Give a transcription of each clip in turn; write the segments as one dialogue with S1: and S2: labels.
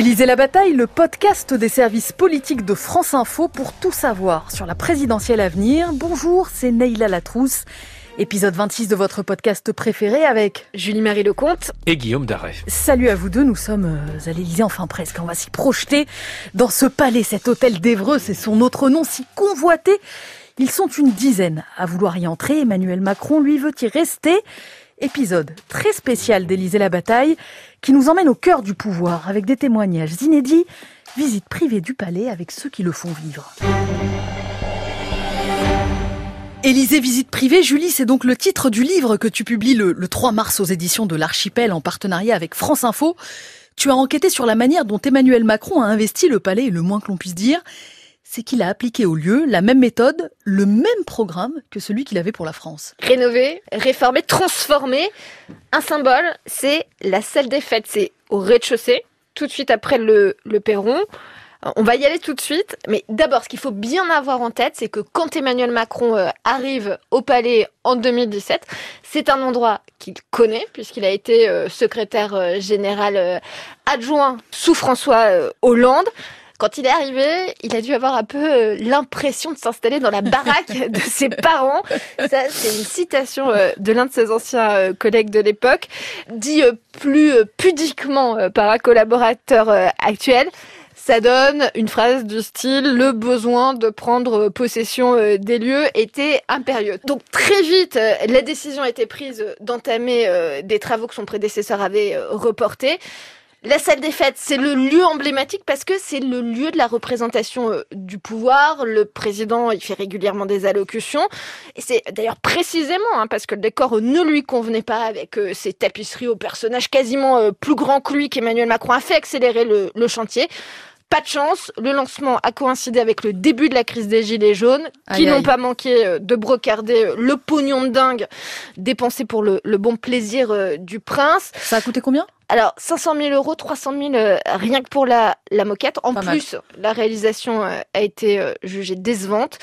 S1: Élisée la bataille, le podcast des services politiques de France Info pour tout savoir sur la présidentielle à venir. Bonjour, c'est Neila Latrousse. Épisode 26 de votre podcast préféré avec
S2: Julie-Marie Lecomte
S3: et Guillaume Darret.
S1: Salut à vous deux, nous sommes euh, à l'Élysée, enfin presque. On va s'y projeter dans ce palais, cet hôtel d'Evreux, c'est son autre nom si convoité. Ils sont une dizaine à vouloir y entrer. Emmanuel Macron, lui, veut y rester. Épisode très spécial d'Élysée la bataille qui nous emmène au cœur du pouvoir avec des témoignages inédits, visite privée du palais avec ceux qui le font vivre. Élysée visite privée, Julie, c'est donc le titre du livre que tu publies le, 3 mars aux éditions de l'Archipel en partenariat avec France Info. Tu as enquêté sur la manière dont Emmanuel Macron a investi le palais, le moins que l'on puisse dire, c'est qu'il a appliqué au lieu la même méthode, le même programme que celui qu'il avait pour la France.
S2: Rénover, réformer, transformer. Un symbole, c'est la salle des fêtes. C'est au rez-de-chaussée, tout de suite après le, le perron. On va y aller tout de suite, mais d'abord, ce qu'il faut bien avoir en tête, c'est que quand Emmanuel Macron euh, arrive au palais en 2017, c'est un endroit qu'il connaît, puisqu'il a été euh, secrétaire euh, général adjoint sous François Hollande. Quand il est arrivé, il a dû avoir un peu l'impression de s'installer dans la baraque de ses parents. Ça, c'est une citation de l'un de ses anciens collègues de l'époque, dit plus pudiquement par un collaborateur actuel ça donne une phrase du style le besoin de prendre possession euh, des lieux était impérieux. Donc très vite, euh, la décision a été prise d'entamer euh, des travaux que son prédécesseur avait reportés. La salle des fêtes, c'est le lieu emblématique parce que c'est le lieu de la représentation du pouvoir. Le président, il fait régulièrement des allocutions. Et c'est d'ailleurs précisément hein, parce que le décor ne lui convenait pas avec ses tapisseries aux personnages quasiment plus grands que lui qu'Emmanuel Macron a fait accélérer le chantier. Pas de chance, le lancement a coïncidé avec le début de la crise des Gilets jaunes, qui n'ont pas manqué euh, de brocarder euh, le pognon de dingue dépensé pour le, bon plaisir euh, du prince.
S1: Ça a coûté combien?
S2: Alors, 500 000 euros, 300 000 rien que pour la, la moquette. En plus, la réalisation a été jugée décevante.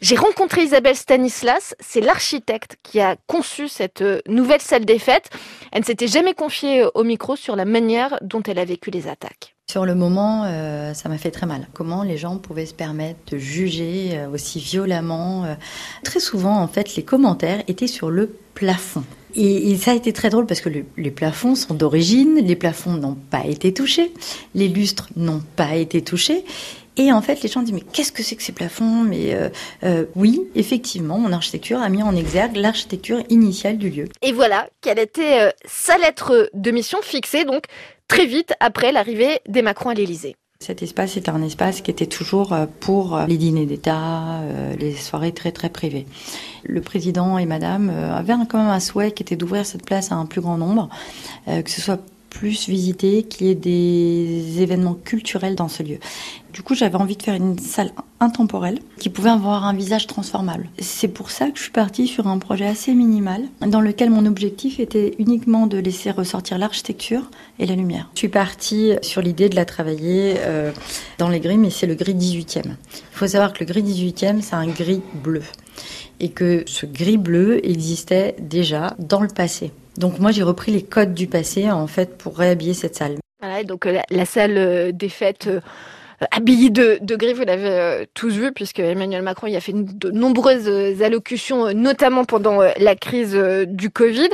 S2: J'ai rencontré Isabelle Stanislas, c'est l'architecte qui a conçu cette nouvelle salle des fêtes. Elle ne s'était jamais confiée au micro sur la manière dont elle a vécu les attaques.
S4: Sur le moment, euh, ça m'a fait très mal. Comment les gens pouvaient se permettre de juger euh, aussi violemment euh. Très souvent, en fait, les commentaires étaient sur le plafond. Et, ça a été très drôle parce que les plafonds sont d'origine, les plafonds n'ont pas été touchés, les lustres n'ont pas été touchés. Et en fait, les gens disent mais qu'est-ce que c'est que ces plafonds? Mais oui, effectivement, mon architecture a mis en exergue l'architecture initiale du lieu.
S2: Et voilà, quelle était sa lettre de mission fixée donc très vite après l'arrivée des Macron à l'Élysée.
S4: Cet espace est un espace qui était toujours euh, pour euh, les dîners d'État, euh, les soirées très très privées. Le président et Madame avaient quand même un souhait qui était d'ouvrir cette place à un plus grand nombre, que ce soit plus visité, qu'il y ait des événements culturels dans ce lieu. Du coup, j'avais envie de faire une salle intemporelle qui pouvait avoir un visage transformable. C'est pour ça que je suis partie sur un projet assez minimal dans lequel mon objectif était uniquement de laisser ressortir l'architecture et la lumière. Je suis partie sur l'idée de la travailler euh, dans les gris, mais c'est le gris 18e. Il faut savoir que le gris 18e, c'est un gris bleu et que ce gris bleu existait déjà dans le passé. Donc moi j'ai repris les codes du passé en fait pour réhabiller cette salle.
S2: Voilà, donc euh, la, salle euh, des fêtes euh, habillée de, de gris, vous l'avez tous vu, puisque Emmanuel Macron y a fait de nombreuses allocutions, notamment pendant la crise du Covid.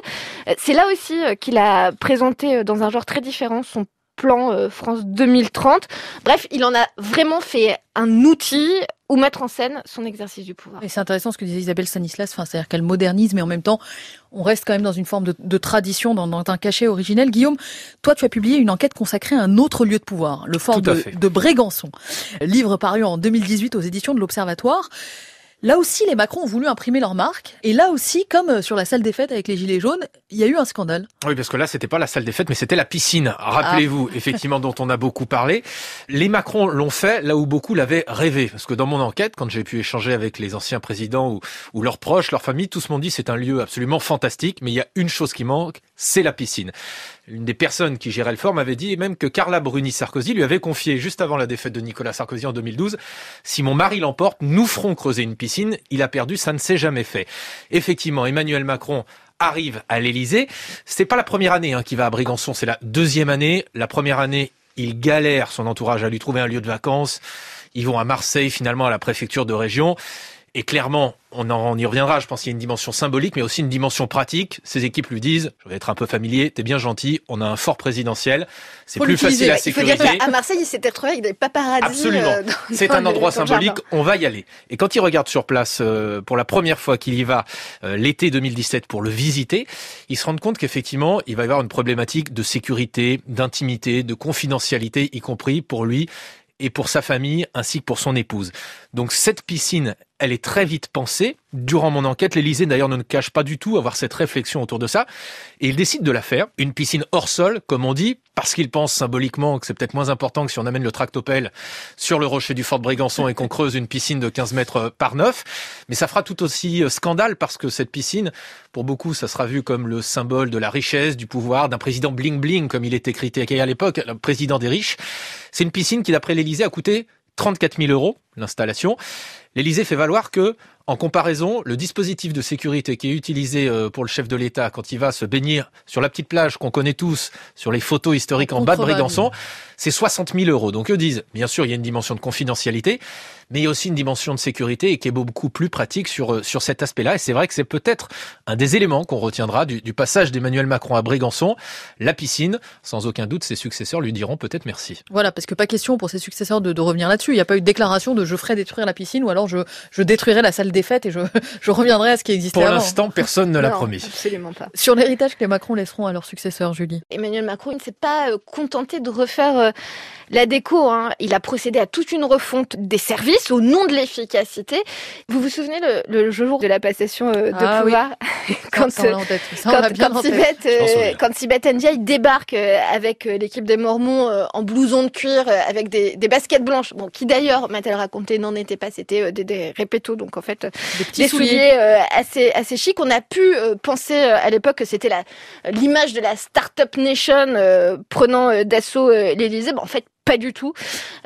S2: C'est là aussi qu'il a présenté dans un genre très différent son plan France 2030. Bref, il en a vraiment fait un outil ou mettre en scène son exercice du pouvoir.
S1: Et c'est intéressant ce que disait Isabelle Stanislas, enfin, c'est-à-dire qu'elle modernise, mais en même temps, on reste quand même dans une forme de, tradition, dans, un cachet originel. Guillaume, toi, tu as publié une enquête consacrée à un autre lieu de pouvoir, le fort de, de Brégançon. Livre paru en 2018 aux éditions de l'Observatoire. Là aussi, les Macron ont voulu imprimer leur marque. Et là aussi, comme euh, sur la salle des fêtes avec les Gilets jaunes, il y a eu un scandale.
S3: Oui, parce que là, c'était pas la salle des fêtes, mais c'était la piscine. Rappelez-vous, ah. effectivement, dont on a beaucoup parlé. Les Macron l'ont fait là où beaucoup l'avaient rêvé. Parce que dans mon enquête, quand j'ai pu échanger avec les anciens présidents ou, ou leurs proches, leurs familles, tous m'ont dit c'est un lieu absolument fantastique, mais il y a une chose qui manque, c'est la piscine. Une des personnes qui gérait le fort m'avait dit même que Carla Bruni Sarkozy lui avait confié juste avant la défaite de Nicolas Sarkozy en 2012, si mon mari l'emporte, nous ferons creuser une piscine. Il a perdu, ça ne s'est jamais fait. Effectivement, Emmanuel Macron arrive à l'Élysée. C'est pas la première année hein, qui va à Brégançon, c'est la deuxième année. La première année, Il galère son entourage à lui trouver un lieu de vacances. Ils vont à Marseille, finalement, à la préfecture de région. Et clairement, on, en, y reviendra, je pense qu'il y a une dimension symbolique, mais aussi une dimension pratique. Ces équipes lui disent, je vais être un peu familier, t'es bien gentil, on a un fort présidentiel, c'est plus facile à sécuriser.
S2: Il faut dire qu'à Marseille, il s'était retrouvé avec des paparazzis.
S3: Absolument. Euh, c'est un endroit symbolique, on va y aller. Et quand il regarde sur place, euh, pour la première fois qu'il y va euh, l'été 2017 pour le visiter, il se rend compte qu'effectivement, il va y avoir une problématique de sécurité, d'intimité, de confidentialité, y compris pour lui et pour sa famille ainsi que pour son épouse. Donc cette piscine, elle est très vite pensée. Durant mon enquête, l'Elysée d'ailleurs ne cache pas du tout avoir cette réflexion autour de ça. Et il décide de la faire. Une piscine hors sol, comme on dit, parce qu'il pense symboliquement que c'est peut-être moins important que si on amène le tractopelle sur le rocher du Fort Brégançon et qu'on creuse une piscine de 15 mètres par 9. Mais ça fera tout aussi euh, scandale parce que cette piscine, pour beaucoup, ça sera vu comme le symbole de la richesse, du pouvoir, d'un président bling-bling, comme il était critiqué à l'époque, le président des riches. C'est une piscine qui, d'après l'Elysée, a coûté 34 000 euros l'installation. L'Élysée fait valoir que, en comparaison, le dispositif de sécurité qui est utilisé euh, pour le chef de l'État quand il va se baigner sur la petite plage qu'on connaît tous, sur les photos historiques en, bas de Brégançon, c'est 60 000 euros. Donc eux disent, bien sûr, il y a une dimension de confidentialité, mais il y a aussi une dimension de sécurité et qui est beaucoup plus pratique sur, euh, sur cet aspect-là. Et c'est vrai que c'est peut-être un des éléments qu'on retiendra du, du passage d'Emmanuel Macron à Brégançon, la piscine. Sans aucun doute, ses successeurs lui diront peut-être merci.
S1: Voilà, parce que pas question pour ses successeurs de, de revenir là-dessus. Il n'y a pas eu de déclaration de je ferai détruire la piscine ou alors je, je détruirai la salle des fêtes et je, je reviendrai à ce qui existait
S3: Pour
S1: avant.
S3: l'instant, personne ne l'a promis.
S2: Absolument pas.
S1: Sur l'héritage que les Macron laisseront à leurs successeurs, Julie.
S2: Emmanuel Macron il ne s'est pas euh, contenté de refaire euh, la déco. Hein. Il a procédé à toute une refonte des services au nom de l'efficacité. Vous vous souvenez le, le jour de la passation euh, de
S1: Ah oui.
S2: pouvoir
S1: l'a
S2: quand, quand euh, quand Sibeth Ndiaye débarque avec l'équipe des Mormons euh, en blouson de cuir, avec des, des baskets blanches, bon, qui d'ailleurs, m'a-t-elle raconté, n'en étaient pas, c'était des, des répétos, donc en fait,
S1: Des petits
S2: des
S1: souliers.
S2: souliers assez assez chic. On a pu penser à l'époque que c'était l'image de la start-up nation euh, prenant d'assaut euh, l'Élysée. Ben, en fait, pas du tout.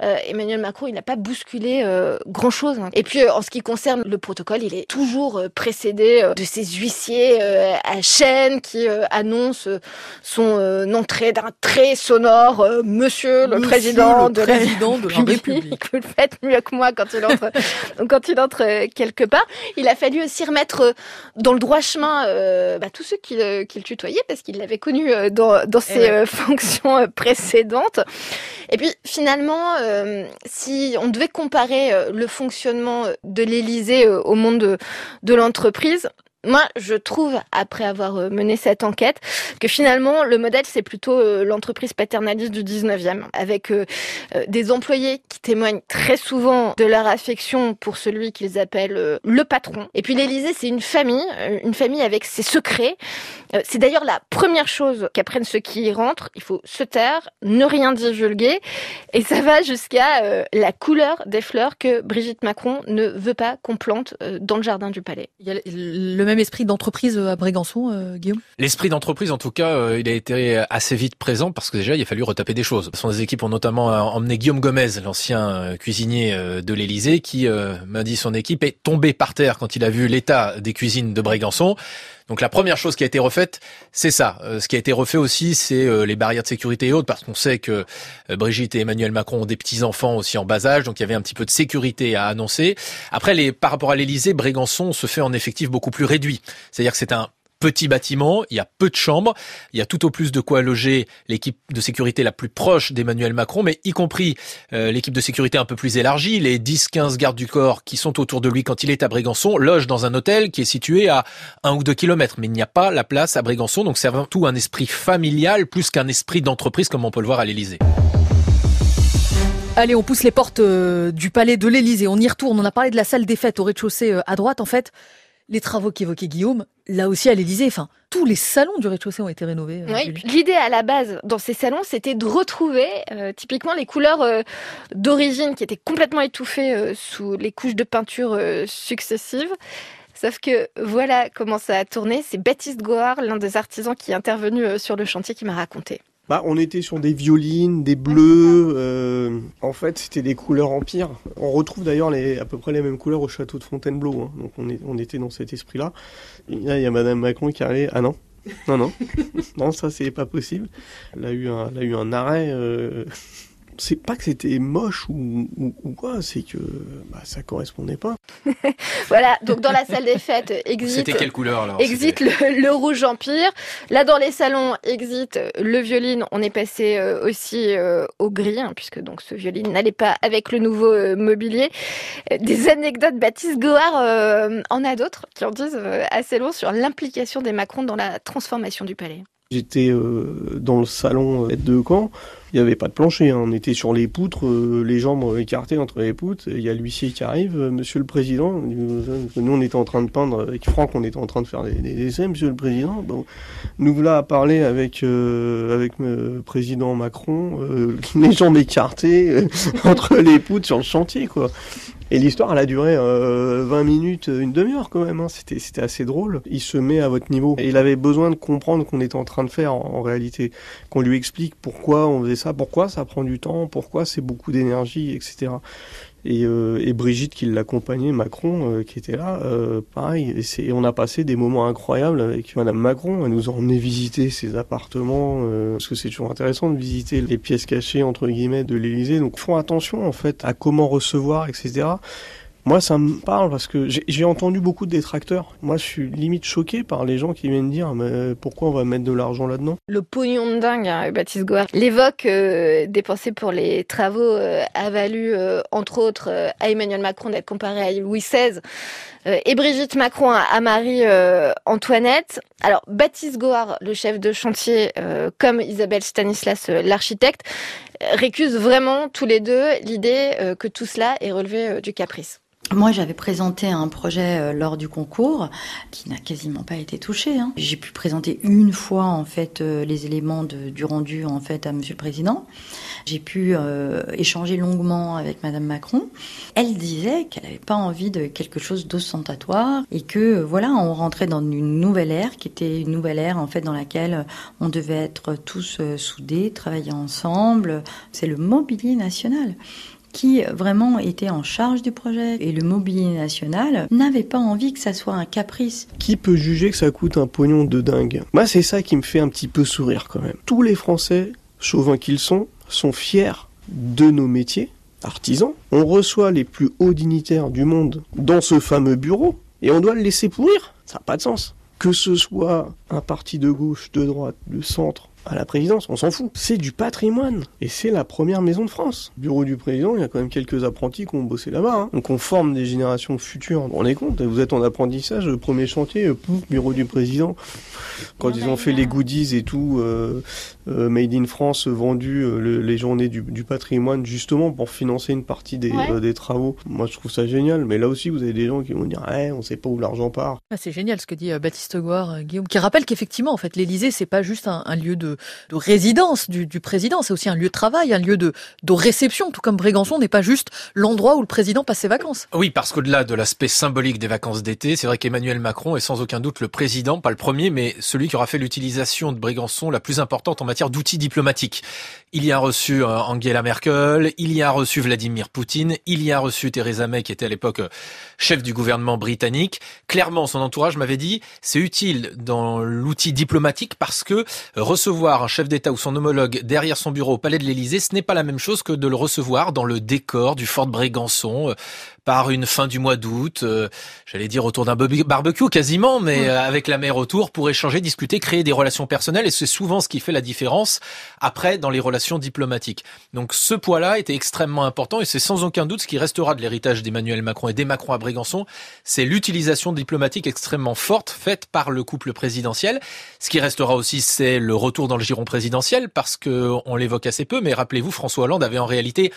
S2: Euh, Emmanuel Macron, il n'a pas bousculé euh, grand-chose. hein. Et puis, euh, en ce qui concerne le protocole, il est toujours euh, précédé euh, de ces huissiers euh, à chaîne qui euh, annoncent euh, son euh, entrée d'un très sonore euh, Monsieur le
S1: Monsieur
S2: président
S1: le
S2: de
S1: président de
S2: la
S1: la République.
S2: Vous le faites mieux que moi quand il entre, quand il entre quelque part. Il a fallu aussi remettre dans le droit chemin euh, bah, tous ceux qui, qui le tutoyaient parce qu'il l'avait connu euh, dans, dans ses
S1: ouais.
S2: euh, fonctions précédentes. Et puis finalement, euh, si on devait comparer euh, le fonctionnement de l'Élysée euh, au monde de, de l'entreprise, moi, je trouve, après avoir euh, mené cette enquête, que finalement, le modèle, c'est plutôt euh, l'entreprise paternaliste du 19e, avec euh, euh, des employés qui témoignent très souvent de leur affection pour celui qu'ils appellent euh, le patron. Et puis l'Élysée, c'est une famille, euh, une famille avec ses secrets. Euh, c'est d'ailleurs la première chose qu'apprennent ceux qui y rentrent. Il faut se taire, ne rien divulguer. Et ça va jusqu'à euh, la couleur des fleurs que Brigitte Macron ne veut pas qu'on plante euh, dans le jardin du palais.
S1: Il y a le- même esprit d'entreprise à Brégançon, euh, Guillaume?
S3: L'esprit d'entreprise, en tout cas, euh, il a été assez vite présent parce que déjà, il a fallu retaper des choses. Son équipes ont notamment emmené Guillaume Gomez, l'ancien euh, cuisinier euh, de l'Élysée, qui, euh, m'a dit son équipe, est tombé par terre quand il a vu l'état des cuisines de Brégançon. Donc la première chose qui a été refaite, c'est ça. Euh, ce qui a été refait aussi, c'est euh, les barrières de sécurité et autres, parce qu'on sait que euh, Brigitte et Emmanuel Macron ont des petits-enfants aussi en bas âge, donc il y avait un petit peu de sécurité à annoncer. Après, les, par rapport à l'Élysée, Brégançon se fait en effectif beaucoup plus réduit. C'est-à-dire que c'est un petit bâtiment, il y a peu de chambres, il y a tout au plus de quoi loger l'équipe de sécurité la plus proche d'Emmanuel Macron, mais y compris euh, l'équipe de sécurité un peu plus élargie, les 10-15 gardes du corps qui sont autour de lui quand il est à Brégançon, logent dans un hôtel qui est situé à un ou deux kilomètres, mais il n'y a pas la place à Brégançon, donc c'est avant tout un esprit familial plus qu'un esprit d'entreprise comme on peut le voir à l'Élysée.
S1: Allez, on pousse les portes euh, du palais de l'Élysée. On y retourne. On a parlé de la salle des fêtes au rez-de-chaussée euh, à droite. En fait, les travaux qu'évoquait Guillaume, là aussi à l'Élysée, enfin, tous les salons du rez-de-chaussée ont été rénovés. euh,
S2: Oui, l'idée à la base dans ces salons, c'était de retrouver euh, typiquement les couleurs euh, d'origine qui étaient complètement étouffées euh, sous les couches de peinture successives. Sauf que voilà comment ça a tourné. C'est Baptiste Goard, l'un des artisans qui est intervenu sur le chantier, qui m'a raconté.
S5: Bah, on était sur des violines, des bleus. euh, en fait, c'était des couleurs empire. On retrouve d'ailleurs à peu près les mêmes couleurs au château de Fontainebleau. hein. Donc, on, est, on était dans cet esprit-là. Là, il y a Madame Macron qui est arrivée. Ah non, Non, non. non, ça, c'est pas possible. Elle a eu un, elle a eu un arrêt. Euh... C'est pas que c'était moche ou, ou, ou quoi, c'est que bah, ça correspondait pas.
S2: voilà, donc dans la salle des fêtes, exit.
S3: C'était quelle couleur alors
S2: Exit le, le, rouge empire. Là, dans les salons, exit le violine. On est passé euh, aussi euh, au gris, hein, puisque donc ce violine n'allait pas avec le nouveau euh, mobilier. Des anecdotes, Baptiste Goard euh, en a d'autres qui en disent euh, assez long sur l'implication des Macron dans la transformation du palais.
S5: J'étais euh, dans le salon de camp. Il n'y avait pas de plancher, hein. on était sur les poutres, euh, les jambes écartées entre les poutres. Il y a l'huissier qui arrive, euh, Monsieur le Président. Nous, on était en train de peindre avec Franck, on était en train de faire des, essais, Monsieur le Président. Bon, nous voilà à parler avec euh, avec le président Macron, euh, les jambes écartées entre les poutres sur le chantier, quoi. Et l'histoire, elle a duré euh, 20 minutes, une demi-heure quand même. Hein. C'était, c'était assez drôle. Il se met à votre niveau. Et il avait besoin de comprendre qu'on était en train de faire en, en, réalité. Qu'on lui explique pourquoi on faisait ça, pourquoi ça prend du temps, pourquoi c'est beaucoup d'énergie, etc. Et, euh, et, Brigitte qui l'accompagnait, Macron euh, qui était là, euh, pareil. Et, c'est, on a passé des moments incroyables avec Madame Macron. Elle nous a emmené visiter ses appartements, euh, parce que c'est toujours intéressant de visiter les pièces cachées entre guillemets de l'Élysée. Donc, font attention en fait à comment recevoir, etc. Moi, ça me parle parce que j'ai entendu beaucoup de détracteurs. Moi, je suis limite choqué par les gens qui viennent dire mais pourquoi on va mettre de l'argent là-dedans?
S2: Le pognon de dingue, hein, Baptiste Goard, l'évoque euh, dépensé pour les travaux euh, a valu, euh, entre autres, euh, à Emmanuel Macron d'être comparé à Louis XVI et Brigitte Macron à, Marie-Antoinette. Alors, Baptiste Goard, le chef de chantier, comme Isabelle Stanislas, l'architecte, récusent vraiment tous les deux l'idée que tout cela est relevé du caprice.
S4: Moi, j'avais présenté un projet euh, lors du concours qui n'a quasiment pas été touché. Hein. J'ai pu présenter une fois en fait euh, les éléments de, du rendu en fait à Monsieur le Président. J'ai pu euh, échanger longuement avec Madame Macron. Elle disait qu'elle n'avait pas envie de quelque chose d'ostentatoire et que voilà, on rentrait dans une nouvelle ère qui était une nouvelle ère en fait dans laquelle on devait être tous euh, soudés, travailler ensemble. C'est le mobilier national qui vraiment était en charge du projet et le mobilier national n'avait pas envie que ça soit un caprice.
S5: Qui peut juger que ça coûte un pognon de dingue? Moi, c'est ça qui me fait un petit peu sourire quand même. Tous les Français, chauvins qu'ils sont, sont fiers de nos métiers, artisans. On reçoit les plus hauts dignitaires du monde dans ce fameux bureau et on doit le laisser pourrir. Ça n'a pas de sens. Que ce soit un parti de gauche, de droite, de centre, à la présidence, on s'en fout. C'est du patrimoine. Et c'est la première maison de France. Bureau du président, il y a quand même quelques apprentis qui ont bossé là-bas. Hein. Donc on forme des générations futures. On est compte, vous êtes en apprentissage, le premier chantier, pouf, bureau du président. Quand ils ont fait les goodies et tout, euh, euh, Made in France vendu euh, le, les journées du, du, patrimoine justement pour financer une partie des, ouais. euh, des, travaux. Moi je trouve ça génial, mais là aussi vous avez des gens qui vont dire eh, on sait pas où l'argent part.
S1: Ah, c'est génial ce que dit Baptiste Goire, Guillaume, qui rappelle qu'effectivement en fait l'Élysée c'est pas juste un, un lieu de, de résidence du, président, c'est aussi un lieu de travail, un lieu de, de réception, tout comme Brégançon n'est pas juste l'endroit où le président passe ses vacances.
S3: Oui, parce qu'au-delà de l'aspect symbolique des vacances d'été, c'est vrai qu'Emmanuel Macron est sans aucun doute le président, pas le premier, mais celui qui aura fait l'utilisation de Brégançon la plus importante en matière d'outils diplomatiques. Il y a reçu Angela Merkel, il y a reçu Vladimir Poutine, il y a reçu Theresa May qui était à l'époque chef du gouvernement britannique. Clairement, son entourage m'avait dit c'est utile dans l'outil diplomatique parce que recevoir un chef d'État ou son homologue derrière son bureau au palais de l'Élysée, ce n'est pas la même chose que de le recevoir dans le décor du fort de Brégançon par une fin du mois d'août, euh, j'allais dire autour d'un barbecue quasiment, mais euh, avec la mer autour pour échanger, discuter, créer des relations personnelles et c'est souvent ce qui fait la différence après dans les relations diplomatiques. Donc ce poids-là était extrêmement important et c'est sans aucun doute ce qui restera de l'héritage d'Emmanuel Macron et des Macron à Brégançon, c'est l'utilisation diplomatique extrêmement forte faite par le couple présidentiel. Ce qui restera aussi, c'est le retour dans le giron présidentiel parce que on l'évoque assez peu, mais rappelez-vous, François Hollande avait en réalité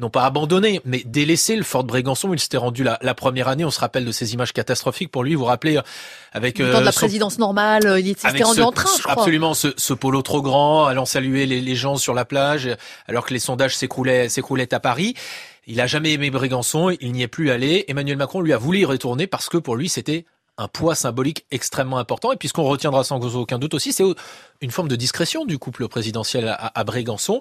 S3: non pas abandonné, mais délaissé le fort de Brégançon. Il s'était rendu la, la, première année. On se rappelle de ces images catastrophiques pour lui. Vous vous rappelez avec
S1: le temps de la son, présidence normale, il s'était rendu
S3: ce,
S1: en train, je crois.
S3: Absolument, ce, ce, polo trop grand, allant saluer les, les, gens sur la plage, alors que les sondages s'écroulaient, s'écroulaient à Paris. Il a jamais aimé Brégançon. Il n'y est plus allé. Emmanuel Macron lui a voulu y retourner parce que pour lui c'était un poids symbolique extrêmement important. Et puis retiendra sans aucun doute aussi, c'est une forme de discrétion du couple présidentiel à, à Brégançon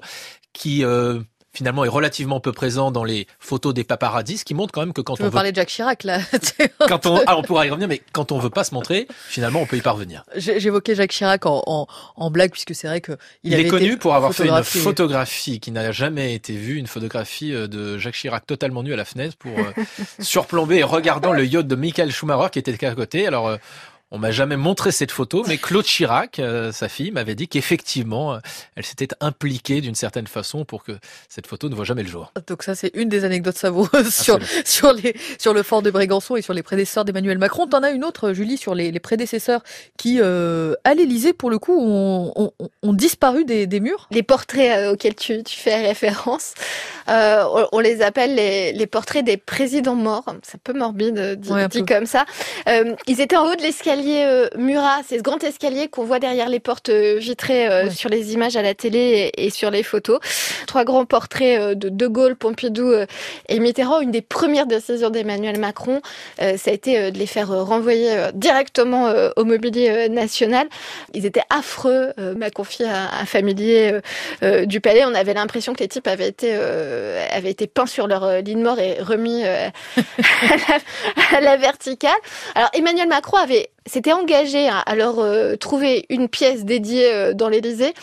S3: qui euh, finalement est relativement peu présent dans les photos des paparazzis, ce qui montre quand même que quand
S1: tu
S3: on veut...
S1: parler de Jacques Chirac là.
S3: quand on, ah, on pourra y revenir, mais quand on veut pas se montrer, finalement, on peut y parvenir.
S1: J'évoquais Jacques Chirac en, en, en, blague puisque c'est vrai que
S3: il, est connu pour avoir fait une photographie qui n'a jamais été vue, une photographie euh, de Jacques Chirac totalement nu à la fenêtre pour euh, surplomber et regardant le yacht de Michael Schumacher qui était à côté. Alors euh, on m'a jamais montré cette photo, mais Claude Chirac, euh, sa fille, m'avait dit qu'effectivement, euh, elle s'était impliquée d'une certaine façon pour que cette photo ne voit jamais le jour.
S1: Donc ça, c'est une des anecdotes savoureuses sur, sur, les, sur le fort de Brégançon et sur les prédécesseurs d'Emmanuel Macron. T'en as une autre, Julie, sur les, les prédécesseurs qui, euh, à l'Élysée, pour le coup, ont, ont, ont disparu des, des, murs?
S2: Les portraits auxquels tu, tu, fais référence, euh, on, on, les appelle les, les, portraits des présidents morts. C'est un peu morbide dit, ouais, dit comme ça. ils étaient en haut de l'escalier euh, Murat, c'est ce grand escalier qu'on voit derrière les portes euh, vitrées euh, ouais. sur les images à la télé et, et, sur les photos. Trois grands portraits de De Gaulle, Pompidou et Mitterrand. Une des premières décisions d'Emmanuel Macron, ça a été de les faire renvoyer directement au mobilier national. Ils étaient affreux, m'a confié un, un familier du palais. On avait l'impression que les types avaient été, avaient été peints sur leur ligne mort et remis à la, à la verticale. Alors Emmanuel Macron avait s'était engagé à leur euh, trouver une pièce dédiée euh, dans l'Élysée.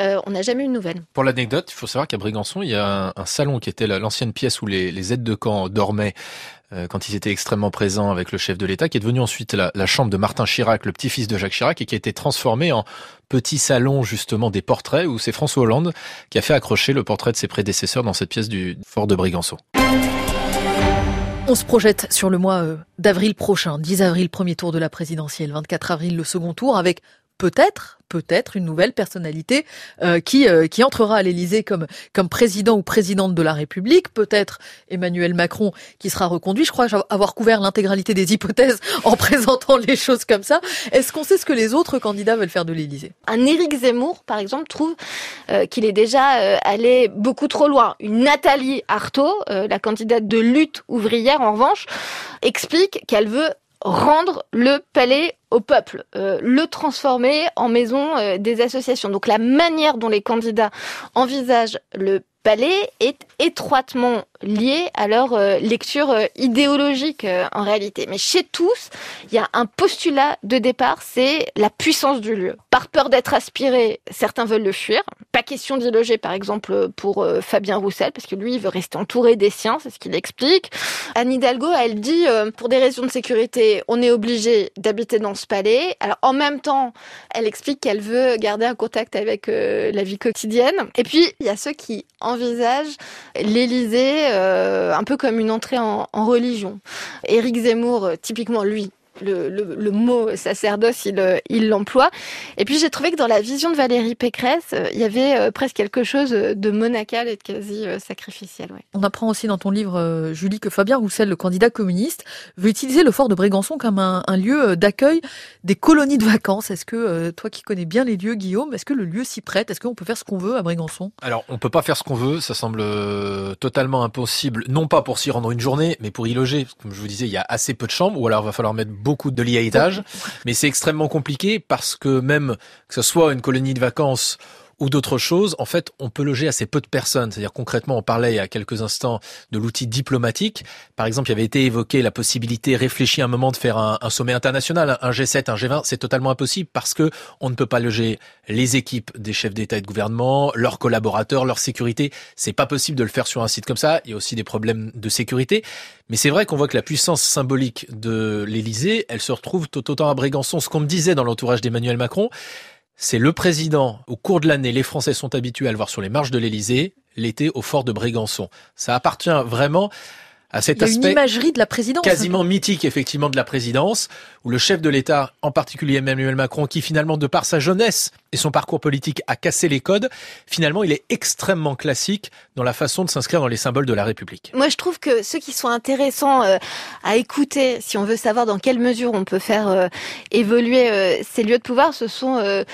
S2: Euh, on n'a jamais eu de nouvelles.
S3: Pour l'anecdote, il faut savoir qu'à Brégançon, il y a un, salon qui était l'ancienne pièce où les, aides de camp dormaient quand ils étaient extrêmement présents avec le chef de l'État, qui est devenu ensuite la, la chambre de Martin Chirac, le petit-fils de Jacques Chirac, et qui a été transformé en petit salon justement des portraits, où c'est François Hollande qui a fait accrocher le portrait de ses prédécesseurs dans cette pièce du fort de Brégançon.
S1: On se projette sur le mois d'avril prochain, 10 avril, premier tour de la présidentielle, 24 avril, le second tour, avec peut-être peut-être une nouvelle personnalité euh, qui euh, qui entrera à l'Élysée comme comme président ou présidente de la République, peut-être Emmanuel Macron qui sera reconduit. Je crois avoir couvert l'intégralité des hypothèses en présentant les choses comme ça. Est-ce qu'on sait ce que les autres candidats veulent faire de l'Élysée?
S2: Un Éric Zemmour, par exemple, trouve euh, qu'il est déjà allé beaucoup trop loin. Une Nathalie Arthaud, la candidate de lutte ouvrière, en revanche, explique qu'elle veut rendre le palais au peuple, euh, le transformer en maison euh, des associations. Donc la manière dont les candidats envisagent le palais est étroitement lié à leur euh, lecture euh, idéologique euh, en réalité. Mais chez tous, il y a un postulat de départ, c'est la puissance du lieu. Par peur d'être aspiré, certains veulent le fuir. Pas question d'y loger, par exemple, pour Fabien Roussel, parce que lui, il veut rester entouré des siens, c'est ce qu'il explique. Anne Hidalgo, elle dit, pour des raisons de sécurité, on est obligé d'habiter dans ce palais. Alors en même temps, elle explique qu'elle veut garder un contact avec la vie quotidienne. Et puis, il y a ceux qui envisagent l'Élysée euh, un peu comme une entrée en, en religion. Éric Zemmour, euh, typiquement lui, le, le, le, mot sacerdoce, il, il l'emploie. Et puis j'ai trouvé que dans la vision de Valérie Pécresse, il y avait presque quelque chose de monacal et de quasi sacrificiel. Ouais.
S1: On apprend aussi dans ton livre, Julie, que Fabien Roussel, le candidat communiste, veut utiliser le fort de Brégançon comme un, un lieu d'accueil des colonies de vacances. Est-ce que, toi qui connais bien les lieux, Guillaume, est-ce que le lieu s'y prête? Est-ce qu'on peut faire ce qu'on veut à Brégançon?
S3: Alors, on peut pas faire ce qu'on veut, ça semble totalement impossible, non pas pour s'y rendre une journée, mais pour y loger. Comme je vous disais, il y a assez peu de chambres, ou alors il va falloir mettre beaucoup de lits à étage, mais c'est extrêmement compliqué parce que même que ce soit une colonie de vacances ou d'autres choses, en fait, on peut loger assez peu de personnes. C'est-à-dire concrètement, on parlait il y a quelques instants de l'outil diplomatique. Par exemple, il avait été évoqué la possibilité, réfléchie un moment, de faire un, un, sommet international, un G7, un G20. C'est totalement impossible parce que on ne peut pas loger les équipes des chefs d'État et de gouvernement, leurs collaborateurs, leur sécurité. C'est pas possible de le faire sur un site comme ça. Il y a aussi des problèmes de sécurité. Mais c'est vrai qu'on voit que la puissance symbolique de l'Élysée, elle se retrouve tout autant à Brégançon. Ce qu'on me disait dans l'entourage d'Emmanuel Macron, c'est le président. Au cours de l'année, les Français sont habitués à le voir sur les marches de l'Élysée, l'été au fort de Brégançon. Ça appartient vraiment à cet
S1: Il y a
S3: aspect
S1: une imagerie de la présidence.
S3: quasiment mythique effectivement de la présidence, où le chef de l'État, en particulier Emmanuel Macron, qui finalement de par sa jeunesse et son parcours politique a cassé les codes, finalement il est extrêmement classique dans la façon de s'inscrire dans les symboles de la République.
S2: Moi je trouve que ceux qui sont intéressants euh, à écouter, si on veut savoir dans quelle mesure on peut faire euh, évoluer euh, ces lieux de pouvoir, ce sont euh,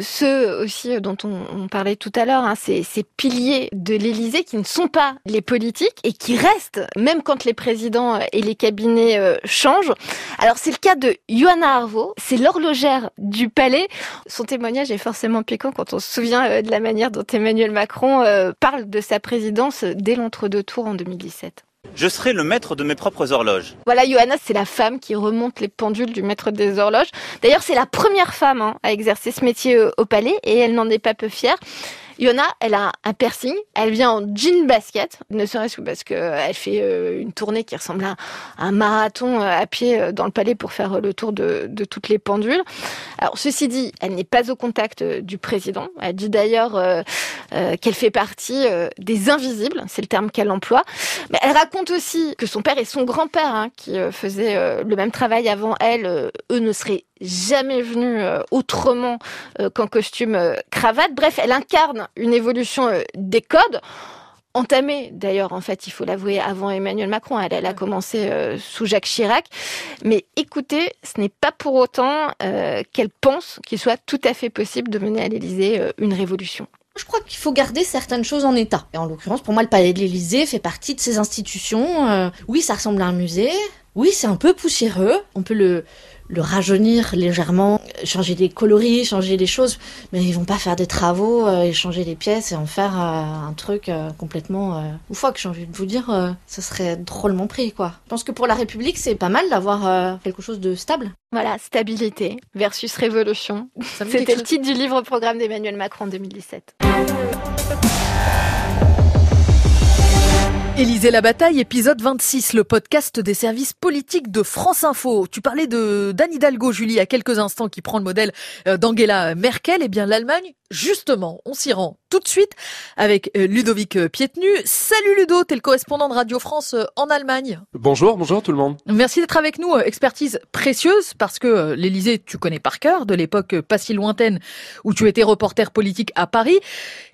S2: ceux aussi dont on, on, parlait tout à l'heure, hein, ces, ces piliers de l'Élysée qui ne sont pas les politiques et qui restent même même quand les présidents et les cabinets changent. Alors c'est le cas de, Johanna Arvo. C'est l'horlogère du palais. Son témoignage est forcément piquant quand on se souvient euh, de la manière dont Emmanuel Macron euh, parle de sa présidence dès l'entre-deux tours en 2017.
S6: Je serai le maître de mes propres horloges.
S2: Voilà, Johanna, c'est la femme qui remonte les pendules du maître des horloges. D'ailleurs, c'est la première femme hein, à exercer ce métier euh, au palais et elle n'en est pas peu fière. Yona, elle a un piercing, elle vient en jean basket, ne serait-ce que parce qu'elle fait euh, une tournée qui ressemble à un marathon euh, à pied euh, dans le palais pour faire le tour de, toutes les pendules. Alors ceci dit, elle n'est pas au contact du président. Elle dit d'ailleurs qu'elle fait partie des invisibles, c'est le terme qu'elle emploie. Mais elle raconte aussi que son père et son grand-père, hein, qui faisaient le même travail avant elle, eux ne seraient jamais venue euh, autrement euh, qu'en costume euh, cravate. Bref, elle incarne une évolution des codes entamée d'ailleurs en fait il faut l'avouer avant Emmanuel Macron elle, elle a commencé sous Jacques Chirac mais écoutez ce n'est pas pour autant qu'elle pense qu'il soit tout à fait possible de mener à l'Élysée une révolution
S7: je crois qu'il faut garder certaines choses en état. Et en l'occurrence, pour moi, le palais de l'Élysée fait partie de ces institutions. oui, ça ressemble à un musée. Oui, c'est un peu poussiéreux. On peut le, le rajeunir légèrement, changer des coloris, changer des choses, mais ils vont pas faire des travaux euh, et changer des pièces et en faire euh, un truc euh, complètement loufoque. J'ai envie de vous dire, ça serait drôlement pris, quoi. Je pense que pour la République, c'est pas mal d'avoir quelque chose de stable.
S2: Voilà, stabilité versus révolution. C'était le titre du livre-programme d'Emmanuel Macron en 2017.
S1: Élisée la bataille, épisode 26, le podcast des services politiques de France Info. Tu parlais de d'Anne Hidalgo, Julie, a quelques instants, qui prend le modèle euh, d'Angela Merkel. Eh bien, l'Allemagne, justement, on s'y rend tout de suite avec euh, Ludovic euh, Pietnu. Salut Ludo, t'es le correspondant de Radio France en Allemagne.
S8: Bonjour, bonjour tout le monde.
S1: Merci d'être avec nous. Expertise précieuse parce que l'Élysée, tu connais par cœur, de l'époque pas si lointaine où tu étais reporter politique à Paris.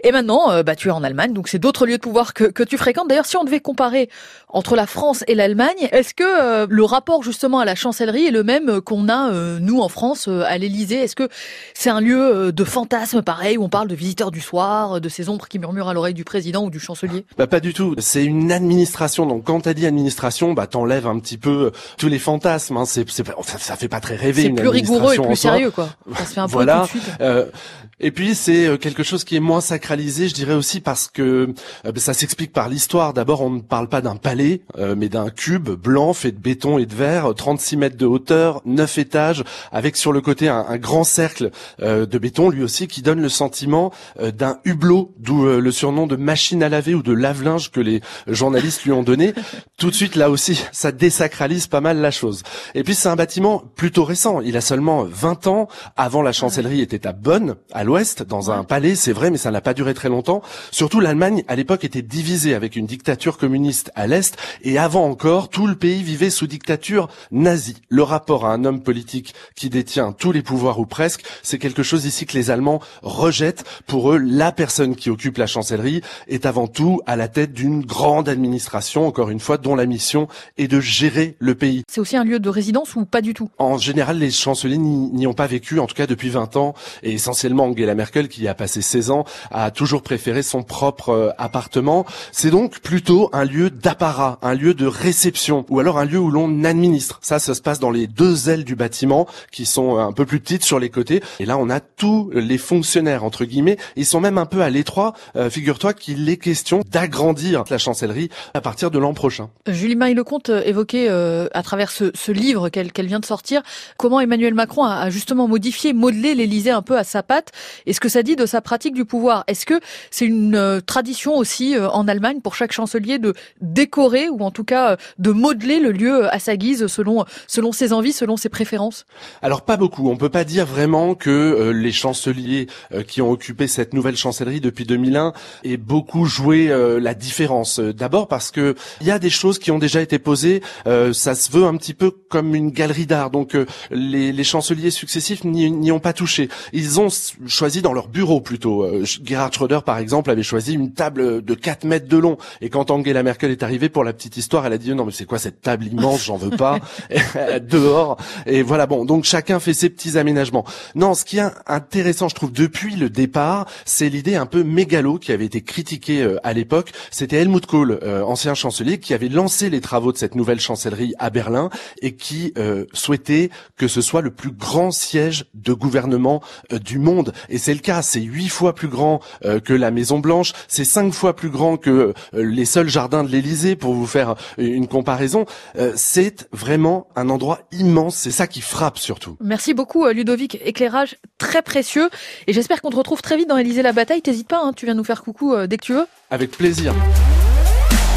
S1: Et maintenant, bah, tu es en Allemagne, donc c'est d'autres lieux de pouvoir que, que tu fréquentes. D'ailleurs, si on devait comparer entre la France et l'Allemagne, est-ce que euh, le rapport justement à la chancellerie est le même qu'on a euh, nous en France euh, à l'Élysée Est-ce que c'est un lieu de fantasme pareil où on parle de visiteurs du soir, de ces ombres qui murmurent à l'oreille du président ou du chancelier?
S8: Bah pas du tout. C'est une administration. Donc quand t'as dit administration, bah t'enlèves un petit peu tous les fantasmes. Hein. C'est, ça, ça, fait pas très rêver.
S1: C'est plus rigoureux et plus sérieux quoi.
S8: Ça se fait un voilà. peu tout de suite. Et puis c'est euh, quelque chose qui est moins sacralisé, je dirais aussi parce que euh, ça s'explique par l'histoire. D'abord, on ne parle pas d'un palais, euh, mais d'un cube blanc fait de béton et de verre, 36 mètres de hauteur, 9 étages, avec sur le côté un, grand cercle de béton, lui aussi, qui donne le sentiment d'un hublot, d'où le surnom de machine à laver ou de lave-linge que les journalistes lui ont donné. Tout de suite, là aussi, ça désacralise pas mal la chose. Et puis c'est un bâtiment plutôt récent. Il a seulement 20 ans. Avant, la chancellerie était à Bonn, à l'ouest, dans un palais, c'est vrai, mais ça n'a pas duré très longtemps. Surtout, l'Allemagne, à l'époque, était divisée avec une dictature communiste à l'est, et avant encore, tout le pays vivait sous dictature nazie. Le rapport à un homme politique qui détient tous les pouvoirs ou presque, c'est quelque chose ici que les Allemands rejettent. Pour eux, la personne qui occupe la chancellerie est avant tout à la tête d'une grande administration, encore une fois, dont la mission est de gérer le pays.
S1: C'est aussi un lieu de résidence ou pas du tout?
S8: En général, les chanceliers n'y ont pas vécu, en tout cas depuis 20 ans, et essentiellement Angela Merkel, qui y a passé 16 ans, a toujours préféré son propre euh, appartement. C'est donc plutôt un lieu d'apparat, un lieu de réception, ou alors un lieu où l'on administre. Ça, ça se passe dans les deux ailes du bâtiment, qui sont un peu plus petites sur les côtés. Et là, on a tous les fonctionnaires, entre guillemets. Ils sont même un peu à l'étroit. Euh, figure-toi qu'il est question d'agrandir la chancellerie à partir de l'an prochain.
S1: Julie Maille-Lecomte euh, évoquait à travers ce, ce livre qu'elle vient de sortir comment Emmanuel Macron a, a justement modifié, modelé l'Élysée un peu à sa patte et ce que ça dit de sa pratique du pouvoir. Est-ce que c'est une euh, tradition aussi euh, en Allemagne pour chaque chancelier de décorer ou en tout cas euh, de modeler le lieu à sa guise selon selon ses envies, selon ses préférences?
S8: Alors pas beaucoup. On peut pas dire vraiment que les chanceliers qui ont occupé cette nouvelle chancellerie depuis 2001 aient beaucoup joué la différence. D'abord parce que il y a des choses qui ont déjà été posées. ça se veut un petit peu comme une galerie d'art. Donc les, les chanceliers successifs n'y ont pas touché. Ils ont choisi dans leur bureau plutôt. Euh, Gerhard Schröder, par exemple, avait choisi une table de 4 mètres de long. Et quand Angela Merkel est arrivée pour la petite histoire, elle a dit non mais c'est quoi cette table immense, j'en veux pas. Dehors. Et voilà bon. Donc chacun fait ses petits aménagements. Non, ce qui est intéressant, je trouve, depuis depuis le départ, c'est l'idée un peu mégalo qui avait été critiquée euh, à l'époque. C'était Helmut Kohl, euh, ancien chancelier, qui avait lancé les travaux de cette nouvelle chancellerie à Berlin et qui euh, souhaitait que ce soit le plus grand siège de gouvernement du monde. Et c'est le cas. C'est huit fois plus grand que la Maison Blanche. C'est cinq fois plus grand que les seuls jardins de l'Élysée, pour vous faire une comparaison. c'est vraiment un endroit immense. C'est ça qui frappe surtout.
S1: Merci beaucoup, Ludovic. Éclairage très précieux. Et j'espère qu'on te retrouve très vite dans Élysée la bataille. T'hésites pas, hein, tu viens nous faire coucou dès que tu veux.
S8: Avec plaisir.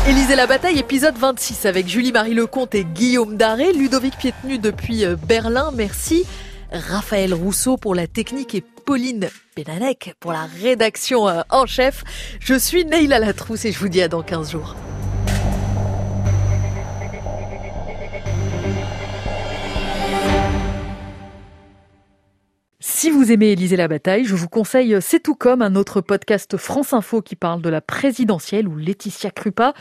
S1: Élysée la bataille, épisode 26 avec Julie-Marie Lecomte et Guillaume Daré, Ludovic Pietenu depuis euh, Berlin, merci. Raphaël Rousseau pour la technique et Pauline Pénanec pour la rédaction euh, en chef. Je suis Neila Latrousse et je vous dis à dans 15 jours. Si vous aimez Élisée la bataille, je vous conseille C'est tout comme un autre podcast France Info qui parle de la présidentielle où Laetitia Krupa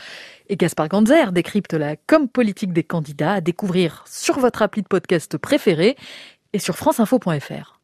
S1: et Gaspard Ganzer décryptent la com politique des candidats à découvrir sur votre appli de podcast préféré et sur franceinfo.fr.